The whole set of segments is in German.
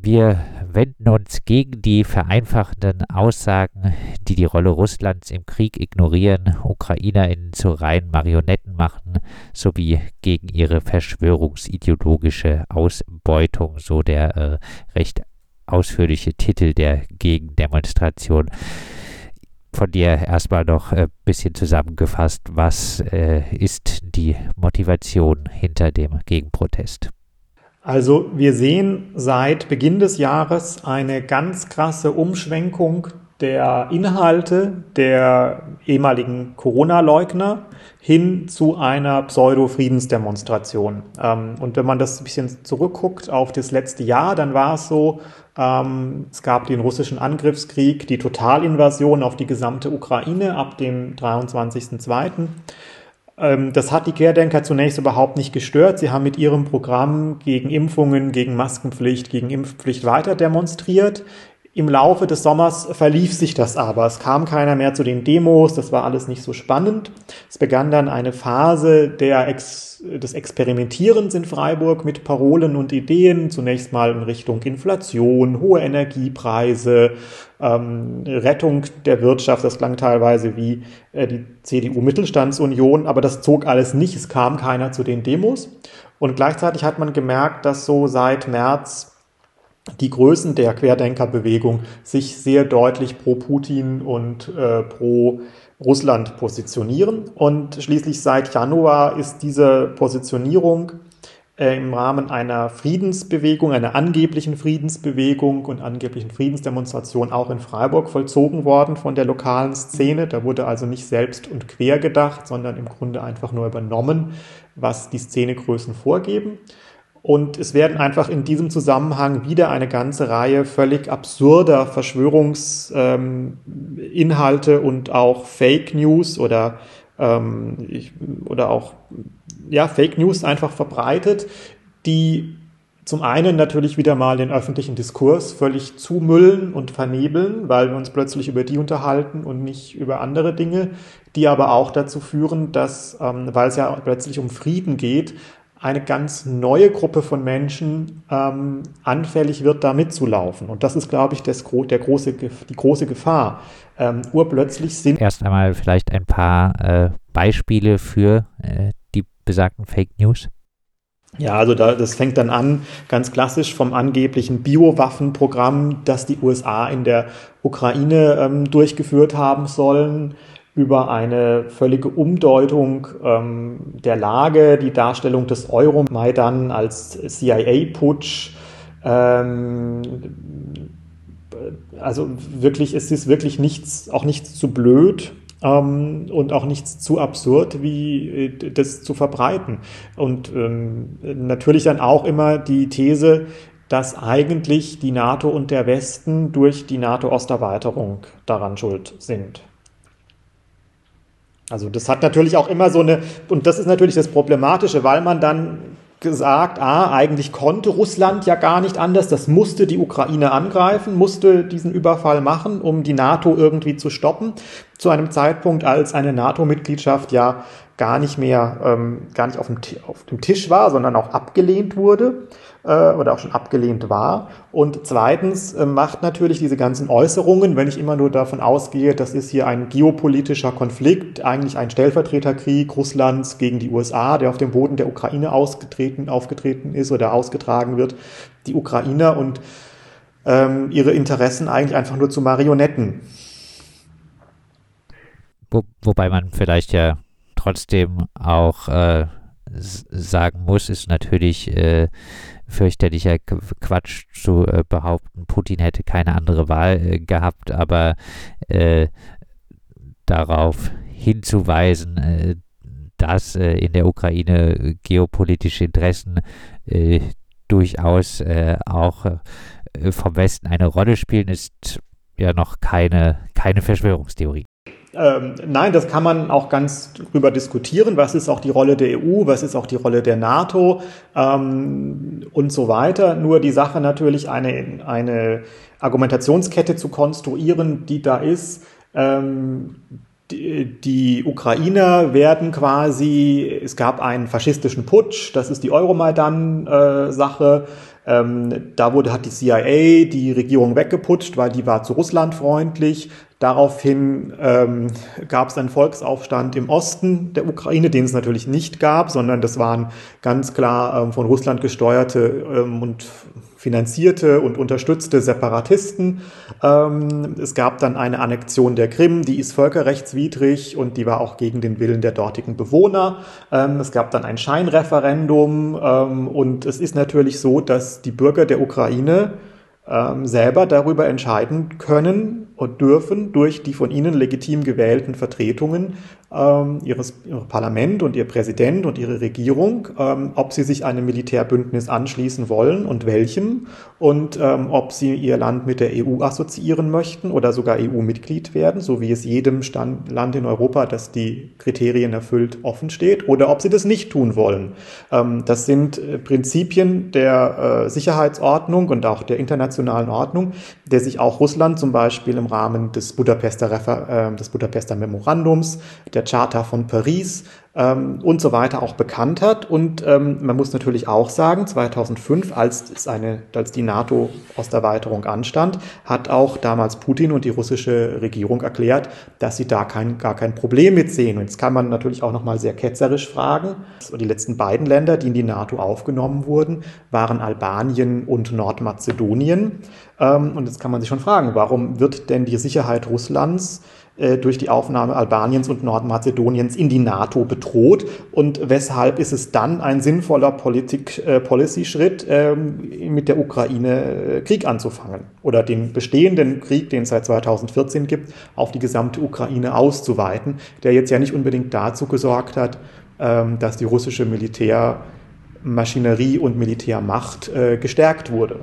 Wir wenden uns gegen die vereinfachenden Aussagen, die die Rolle Russlands im Krieg ignorieren, UkrainerInnen zu reinen Marionetten machen, sowie gegen ihre verschwörungsideologische Ausbeutung, so der äh, recht ausführliche Titel der Gegendemonstration. Von dir erstmal noch ein äh, bisschen zusammengefasst, was äh, ist die Motivation hinter dem Gegenprotest? Also wir sehen seit Beginn des Jahres eine ganz krasse Umschwenkung der Inhalte der ehemaligen Corona-Leugner hin zu einer Pseudo-Friedensdemonstration. Ähm, und wenn man das ein bisschen zurückguckt auf das letzte Jahr, dann war es so, ähm, es gab den russischen Angriffskrieg, die Totalinvasion auf die gesamte Ukraine ab dem 23.02. Ähm, das hat die Querdenker zunächst überhaupt nicht gestört. Sie haben mit ihrem Programm gegen Impfungen, gegen Maskenpflicht, gegen Impfpflicht weiter demonstriert. Im Laufe des Sommers verlief sich das aber. Es kam keiner mehr zu den Demos, das war alles nicht so spannend. Es begann dann eine Phase Ex des Experimentierens in Freiburg mit Parolen und Ideen, zunächst mal in Richtung Inflation, hohe Energiepreise, ähm, Rettung der Wirtschaft, das klang teilweise wie äh, die CDU-Mittelstandsunion, aber das zog alles nicht, es kam keiner zu den Demos. Und gleichzeitig hat man gemerkt, dass so seit März die Größen der Querdenkerbewegung sich sehr deutlich pro Putin und äh, pro Russland positionieren. Und schließlich seit Januar ist diese Positionierung äh, im Rahmen einer Friedensbewegung, einer angeblichen Friedensbewegung und angeblichen Friedensdemonstration auch in Freiburg vollzogen worden von der lokalen Szene. Da wurde also nicht selbst und quer gedacht, sondern im Grunde einfach nur übernommen, was die Szenegrößen vorgeben. Und es werden einfach in diesem Zusammenhang wieder eine ganze Reihe völlig absurder Verschwörungsinhalte ähm, und auch Fake News oder, ähm, ich, oder auch ja, Fake News einfach verbreitet, die zum einen natürlich wieder mal den öffentlichen Diskurs völlig zumüllen und vernebeln, weil wir uns plötzlich über die unterhalten und nicht über andere Dinge, die aber auch dazu führen, dass, ähm, weil es ja plötzlich um Frieden geht, eine ganz neue Gruppe von Menschen ähm, anfällig wird, da mitzulaufen. Und das ist, glaube ich, das, der große, die große Gefahr. Ähm, urplötzlich sind. Erst einmal vielleicht ein paar äh, Beispiele für äh, die besagten Fake News. Ja, also da, das fängt dann an, ganz klassisch vom angeblichen Biowaffenprogramm, das die USA in der Ukraine ähm, durchgeführt haben sollen über eine völlige Umdeutung ähm, der Lage, die Darstellung des Euromaidan als CIA-Putsch. Ähm, also wirklich, es ist wirklich nichts, auch nichts zu blöd ähm, und auch nichts zu absurd, wie äh, das zu verbreiten. Und ähm, natürlich dann auch immer die These, dass eigentlich die NATO und der Westen durch die NATO-Osterweiterung daran schuld sind. Also das hat natürlich auch immer so eine, und das ist natürlich das Problematische, weil man dann gesagt, ah, eigentlich konnte Russland ja gar nicht anders, das musste die Ukraine angreifen, musste diesen Überfall machen, um die NATO irgendwie zu stoppen, zu einem Zeitpunkt, als eine NATO-Mitgliedschaft ja gar nicht mehr, ähm, gar nicht auf dem, auf dem Tisch war, sondern auch abgelehnt wurde oder auch schon abgelehnt war. Und zweitens äh, macht natürlich diese ganzen Äußerungen, wenn ich immer nur davon ausgehe, das ist hier ein geopolitischer Konflikt, eigentlich ein Stellvertreterkrieg Russlands gegen die USA, der auf dem Boden der Ukraine ausgetreten, aufgetreten ist oder ausgetragen wird, die Ukrainer und ähm, ihre Interessen eigentlich einfach nur zu Marionetten. Wo, wobei man vielleicht ja trotzdem auch äh, sagen muss, ist natürlich äh, fürchterlicher Quatsch zu äh, behaupten, Putin hätte keine andere Wahl äh, gehabt, aber äh, darauf hinzuweisen, äh, dass äh, in der Ukraine geopolitische Interessen äh, durchaus auch vom Westen eine Rolle spielen, ist ja noch keine, keine Verschwörungstheorie. Ähm, nein, das kann man auch ganz drüber diskutieren. Was ist auch die Rolle der EU? Was ist auch die Rolle der NATO? Ähm, und so weiter. Nur die Sache natürlich, eine, eine Argumentationskette zu konstruieren, die da ist. Ähm, die, Ukrainer werden quasi, es gab einen faschistischen Putsch, das ist die Euromaidan-Sache. Äh, Ähm, da wurde, hat die CIA die Regierung weggeputscht, weil die war zu Russland freundlich. Daraufhin ähm, gab es einen Volksaufstand im Osten der Ukraine, den es natürlich nicht gab, sondern das waren ganz klar ähm, von Russland gesteuerte ähm, und finanzierte und unterstützte Separatisten. Ähm, es gab dann eine Annexion der Krim, die ist völkerrechtswidrig und die war auch gegen den Willen der dortigen Bewohner. Ähm, es gab dann ein Scheinreferendum ähm, und es ist natürlich so, dass die Bürger der Ukraine ähm, selber darüber entscheiden können dürfen durch die von ihnen legitim gewählten Vertretungen ähm, ihres, ihr Parlament und ihr Präsident und ihre Regierung, ähm, ob sie sich einem Militärbündnis anschließen wollen und welchem und ähm, ob sie ihr Land mit der EU assoziieren möchten oder sogar EU-Mitglied werden, so wie es jedem Stand, Land in Europa, das die Kriterien erfüllt, offen steht, oder ob sie das nicht tun wollen. Ähm, das sind äh, Prinzipien der äh, Sicherheitsordnung und auch der internationalen Ordnung, der sich auch Russland zum Beispiel im Rahmen des Budapester, Refer äh, des Budapester Memorandums, der Charta von Paris ähm, und so weiter auch bekannt hat. Und ähm, man muss natürlich auch sagen, 2005, als, eine, als die NATO-Osterweiterung anstand, hat auch damals Putin und die russische Regierung erklärt, dass sie da kein, gar kein Problem mit sehen. Und jetzt kann man natürlich auch nochmal sehr ketzerisch fragen. Die letzten beiden Länder, die in die NATO aufgenommen wurden, waren Albanien und Nordmazedonien. Ähm, und jetzt kann man sich schon fragen, warum wird denn die Sicherheit Russlands durch die Aufnahme Albaniens und Nordmazedoniens in die NATO bedroht und weshalb ist es dann ein sinnvoller Politik, äh, Policy-Schritt, ähm, mit der Ukraine äh, Krieg anzufangen oder den bestehenden Krieg, den es seit 2014 gibt, auf die gesamte Ukraine auszuweiten, der jetzt ja nicht unbedingt dazu gesorgt hat, ähm, dass die russische Militärmaschinerie und Militärmacht äh, gestärkt wurde.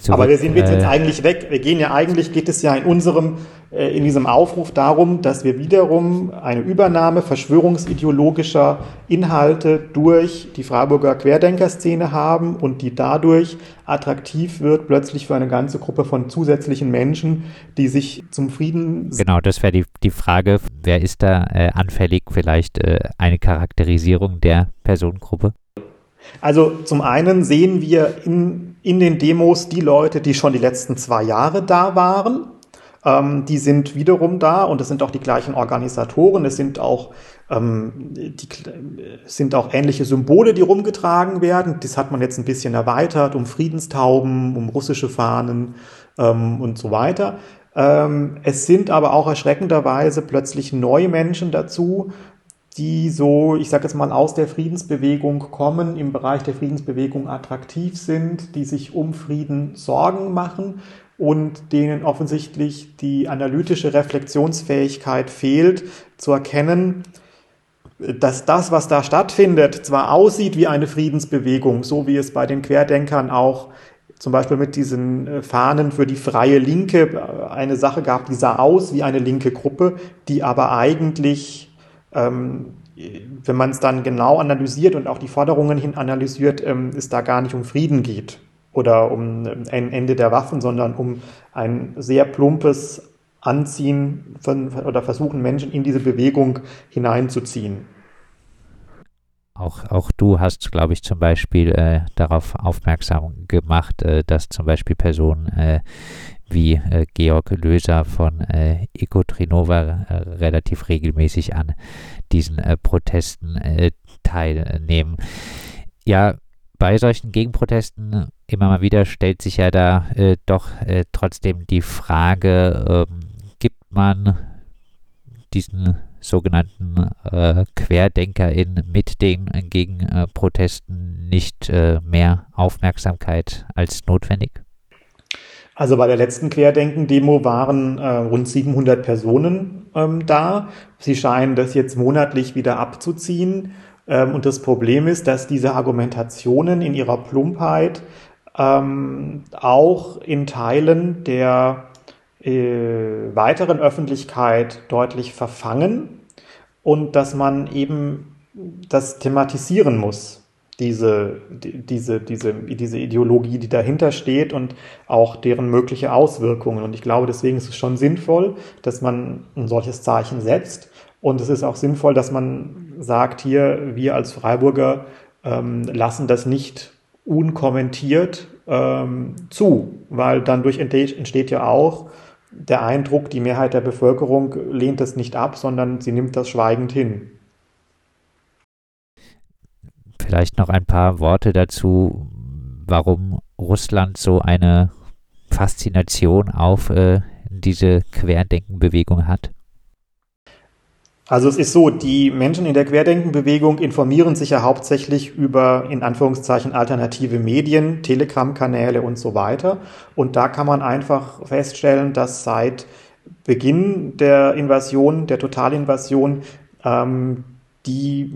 Zurück, Aber wir sind jetzt, äh, jetzt eigentlich weg. Wir gehen ja eigentlich, geht es ja in unserem, äh, in diesem Aufruf darum, dass wir wiederum eine Übernahme verschwörungsideologischer Inhalte durch die Freiburger Querdenkerszene haben und die dadurch attraktiv wird, plötzlich für eine ganze Gruppe von zusätzlichen Menschen, die sich zum Frieden. Genau, das wäre die, die Frage, wer ist da äh, anfällig? Vielleicht äh, eine Charakterisierung der Personengruppe? Also zum einen sehen wir in, in den Demos die Leute, die schon die letzten zwei Jahre da waren. Ähm, die sind wiederum da und es sind auch die gleichen Organisatoren. Es sind auch, ähm, die, sind auch ähnliche Symbole, die rumgetragen werden. Das hat man jetzt ein bisschen erweitert um Friedenstauben, um russische Fahnen ähm, und so weiter. Ähm, es sind aber auch erschreckenderweise plötzlich neue Menschen dazu, die so, ich sage jetzt mal, aus der Friedensbewegung kommen, im Bereich der Friedensbewegung attraktiv sind, die sich um Frieden Sorgen machen und denen offensichtlich die analytische Reflexionsfähigkeit fehlt, zu erkennen, dass das, was da stattfindet, zwar aussieht wie eine Friedensbewegung, so wie es bei den Querdenkern auch zum Beispiel mit diesen äh, Fahnen für die freie Linke äh, eine Sache gab, die sah aus wie eine linke Gruppe, die aber eigentlich ähm, wenn man es dann genau analysiert und auch die Forderungen hin analysiert, ähm, es da gar nicht um Frieden geht oder um ein Ende der Waffen, sondern um ein sehr plumpes Anziehen von, oder versuchen, Menschen in diese Bewegung hineinzuziehen. Auch, auch du hast, glaube ich, zum Beispiel äh, darauf aufmerksam gemacht, äh, dass zum Beispiel Personen äh, wie äh, Georg Löser von äh, Ecotrinova äh, relativ regelmäßig an diesen äh, Protesten teilnehmen. Ja, bei solchen Gegenprotesten immer mal wieder stellt sich ja da äh, doch trotzdem die Frage, ähm, gibt man diesen sogenannten äh, QuerdenkerInnen mit den Gegenprotesten nicht äh, mehr Aufmerksamkeit als notwendig? Also bei der letzten Querdenken-Demo waren äh, rund 700 Personen ähm, da. Sie scheinen das jetzt monatlich wieder abzuziehen. Ähm, und das Problem ist, dass diese Argumentationen in ihrer Plumpheit ähm, auch in Teilen der äh, weiteren Öffentlichkeit deutlich verfangen und dass man eben das thematisieren muss diese, diese, diese, diese Ideologie, die dahinter steht und auch deren mögliche Auswirkungen. Und ich glaube, deswegen ist es schon sinnvoll, dass man ein solches Zeichen setzt. Und es ist auch sinnvoll, dass man sagt, hier, wir als Freiburger ähm, lassen das nicht unkommentiert ähm, zu, weil dann durch entsteht ja auch der Eindruck, die Mehrheit der Bevölkerung lehnt das nicht ab, sondern sie nimmt das schweigend hin. Vielleicht noch ein paar Worte dazu, warum Russland so eine Faszination auf äh, diese Querdenkenbewegung hat. Also es ist so, die Menschen in der Querdenkenbewegung informieren sich ja hauptsächlich über in Anführungszeichen alternative Medien, Telegram-Kanäle und so weiter. Und da kann man einfach feststellen, dass seit Beginn der Invasion, der Totalinvasion, ähm, die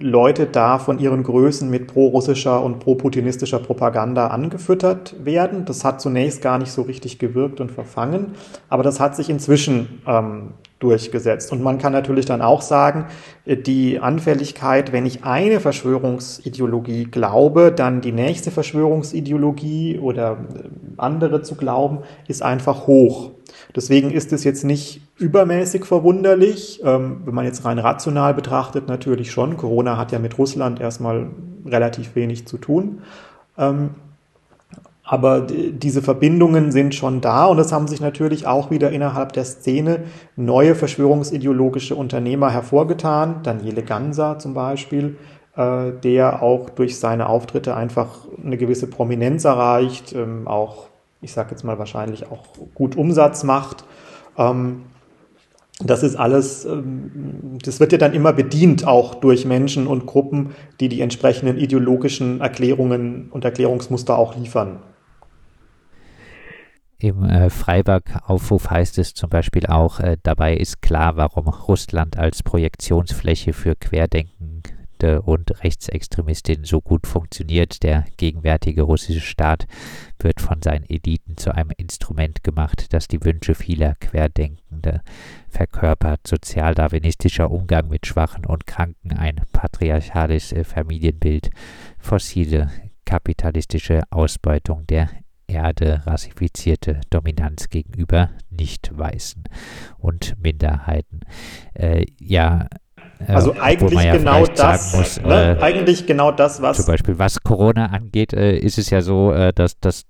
Leute da von ihren Größen mit pro-russischer und pro-putinistischer Propaganda angefüttert werden. Das hat zunächst gar nicht so richtig gewirkt und verfangen, aber das hat sich inzwischen ähm, durchgesetzt. Und man kann natürlich dann auch sagen, die Anfälligkeit, wenn ich eine Verschwörungsideologie glaube, dann die nächste Verschwörungsideologie oder andere zu glauben, ist einfach hoch. Deswegen ist es jetzt nicht übermäßig verwunderlich, ähm, wenn man jetzt rein rational betrachtet, natürlich schon. Corona hat ja mit Russland erstmal relativ wenig zu tun. Ähm, aber diese Verbindungen sind schon da und es haben sich natürlich auch wieder innerhalb der Szene neue verschwörungsideologische Unternehmer hervorgetan. Daniele Ganser zum Beispiel, äh, der auch durch seine Auftritte einfach eine gewisse Prominenz erreicht, ähm, auch, ich sage jetzt mal wahrscheinlich auch gut Umsatz macht. Ähm, das ist alles, ähm, das wird ja dann immer bedient auch durch Menschen und Gruppen, die die entsprechenden ideologischen Erklärungen und Erklärungsmuster auch liefern. Im äh, Freiburg-Aufruf heißt es zum Beispiel auch, äh, dabei ist klar, warum Russland als Projektionsfläche für Querdenkende und Rechtsextremistinnen so gut funktioniert. Der gegenwärtige russische Staat wird von seinen Eliten zu einem Instrument gemacht, das die Wünsche vieler Querdenkende verkörpert. Sozialdarwinistischer Umgang mit Schwachen und Kranken, ein patriarchales äh, Familienbild, fossile kapitalistische Ausbeutung der Erde rassifizierte Dominanz gegenüber Nicht-Weißen und Minderheiten. Äh, ja, äh, also eigentlich ja genau das, muss, ne? äh, eigentlich genau das, was zum Beispiel was Corona angeht, äh, ist es ja so, äh, dass, dass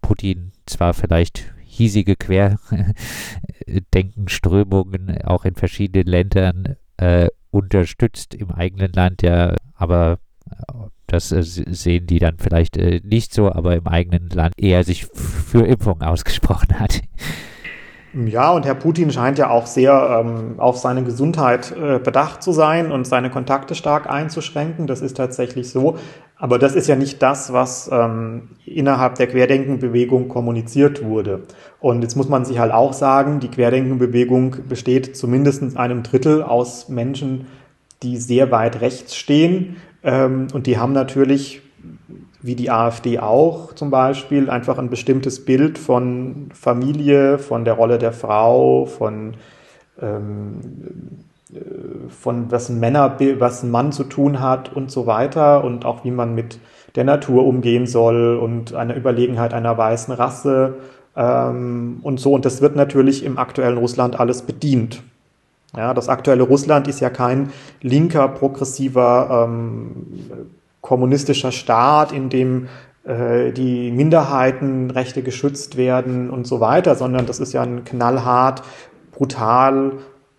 Putin zwar vielleicht hiesige Querdenkenströmungen auch in verschiedenen Ländern äh, unterstützt im eigenen Land, ja, aber das äh, sehen die dann vielleicht nicht so, aber im eigenen Land eher sich für Impfungen ausgesprochen hat. Ja, und Herr Putin scheint ja auch sehr ähm, auf seine Gesundheit äh, bedacht zu sein und seine Kontakte stark einzuschränken. Das ist tatsächlich so. Aber das ist ja nicht das, was ähm, innerhalb der Querdenkenbewegung kommuniziert wurde. Und jetzt muss man sich halt auch sagen, die Querdenkenbewegung besteht zumindest einem Drittel aus Menschen, die sehr weit rechts stehen ähm, und die haben natürlich, wie die AfD auch zum Beispiel, einfach ein bestimmtes Bild von Familie, von der Rolle der Frau, von, ähm, äh, von was ein Männer, was ein Mann zu tun hat und so weiter und auch wie man mit der Natur umgehen soll und einer Überlegenheit einer weißen Rasse ähm, und so. Und das wird natürlich im aktuellen Russland alles bedient. Ja, das aktuelle Russland ist ja kein linker, progressiver, ähm, kommunistischer Staat, in dem äh, die Minderheitenrechte geschützt werden und so weiter, sondern das ist ja ein knallhart, brutal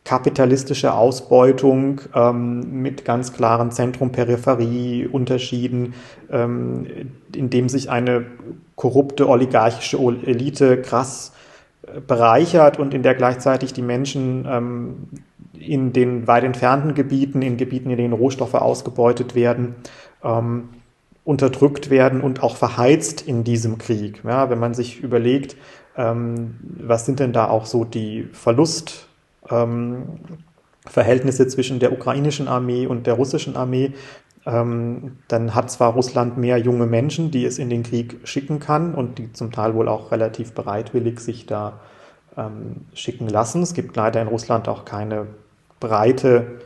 kapitalistische Ausbeutung ähm, mit ganz klaren Zentrum-Peripherie-Unterschieden, ähm, in dem sich eine korrupte oligarchische Elite krass bereichert und in der gleichzeitig die Menschen ähm, in den weit entfernten Gebieten, in Gebieten, in denen Rohstoffe ausgebeutet werden, ähm, unterdrückt werden und auch verheizt in diesem Krieg. Ja, wenn man sich überlegt, ähm, was sind denn da auch so die Verlustverhältnisse ähm, zwischen der ukrainischen Armee und der russischen Armee, ähm, dann hat zwar Russland mehr junge Menschen, die es in den Krieg schicken kann und die zum Teil wohl auch relativ bereitwillig sich da ähm, schicken lassen. Es gibt leider in Russland auch keine breite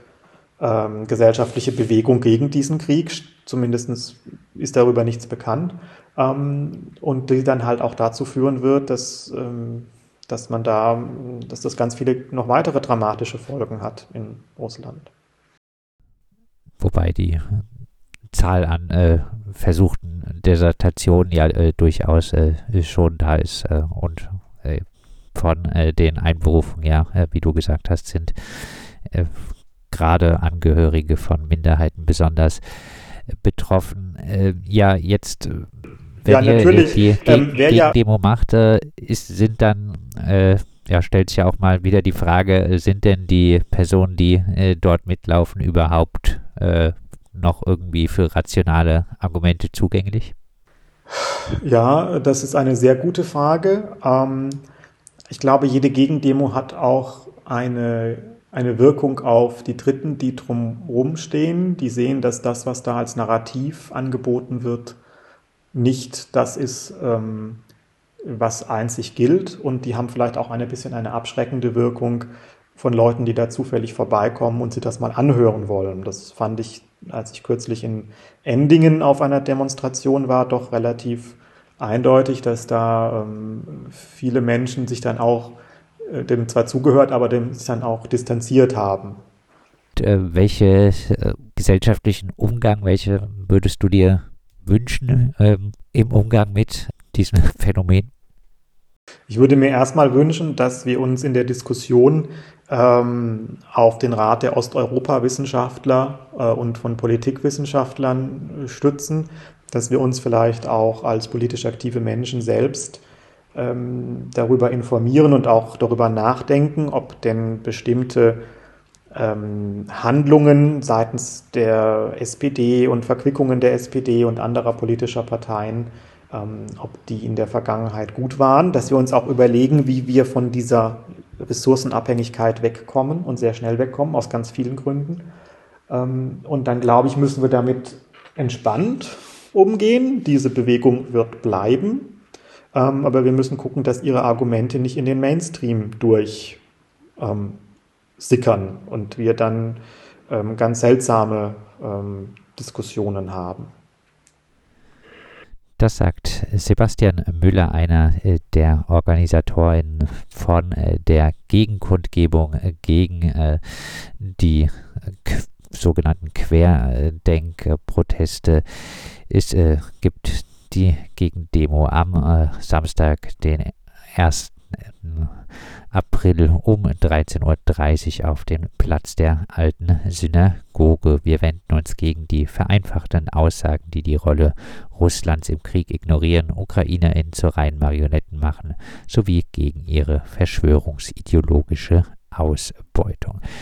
ähm, gesellschaftliche Bewegung gegen diesen Krieg. Zumindest ist darüber nichts bekannt. Ähm, und die dann halt auch dazu führen wird, dass, ähm, dass man da, dass das ganz viele noch weitere dramatische Folgen hat in Russland. Wobei die Zahl an äh, versuchten Desertation ja äh, durchaus äh, schon da ist äh, und äh, von äh, den Einberufungen, ja, wie du gesagt hast, sind gerade Angehörige von Minderheiten besonders betroffen. ja, jetzt wenn ja, ihr die ähm, Geg ja Demo macht, ist, sind dann ja, stellt sich ja auch mal wieder die Frage, sind denn die Personen, die äh, dort mitlaufen, überhaupt äh, noch irgendwie für rationale Argumente zugänglich? Ja, das ist eine sehr gute Frage. Ähm, ich glaube, jede Gegendemo hat auch eine, eine Wirkung auf die Dritten, die drumherum stehen. Die sehen, dass das, was da als Narrativ angeboten wird, nicht das ist, ähm, was einzig gilt. Und die haben vielleicht auch ein bisschen eine abschreckende Wirkung von Leuten, die da zufällig vorbeikommen und sich das mal anhören wollen. Das fand ich, als ich kürzlich in Endingen auf einer Demonstration war, doch relativ eindeutig, dass da ähm, viele Menschen sich dann auch dem zwar zugehört, aber dem sich dann auch distanziert haben. Äh, welche äh, gesellschaftlichen Umgang, welche würdest du dir wünschen ähm, im Umgang mit diesem Phänomen? Ich würde mir erstmal wünschen, dass wir uns in der Diskussion ähm, auf den Rat der Osteuropa-Wissenschaftler äh, und von Politikwissenschaftlern stützen, dass wir uns vielleicht auch als politisch aktive Menschen selbst ähm, darüber informieren und auch darüber nachdenken, ob denn bestimmte ähm, Handlungen seitens der SPD und Verquickungen der SPD und anderer politischer Parteien ähm, ob die in der Vergangenheit gut waren, dass wir uns auch überlegen, wie wir von dieser Ressourcenabhängigkeit wegkommen und sehr schnell wegkommen, aus ganz vielen Gründen. Ähm, und dann, glaube ich, müssen wir damit entspannt umgehen. Diese Bewegung wird bleiben, ähm, aber wir müssen gucken, dass ihre Argumente nicht in den Mainstream durch ähm, sickern und wir dann ähm, ganz seltsame ähm, Diskussionen haben. Das sagt Sebastian Müller, einer äh, der Organisatoren von äh, der Gegenkundgebung äh, gegen die sogenannten Querdenkproteste. Es gibt die Gegendemo am Samstag, den 1. April um 13.30 Uhr auf dem Platz der alten Synagoge. Wir wenden uns gegen die vereinfachten Aussagen, die die Rolle Russlands im Krieg ignorieren, UkrainerInnen zu reinen Marionetten machen, sowie gegen ihre verschwörungsideologische Ausbeutung.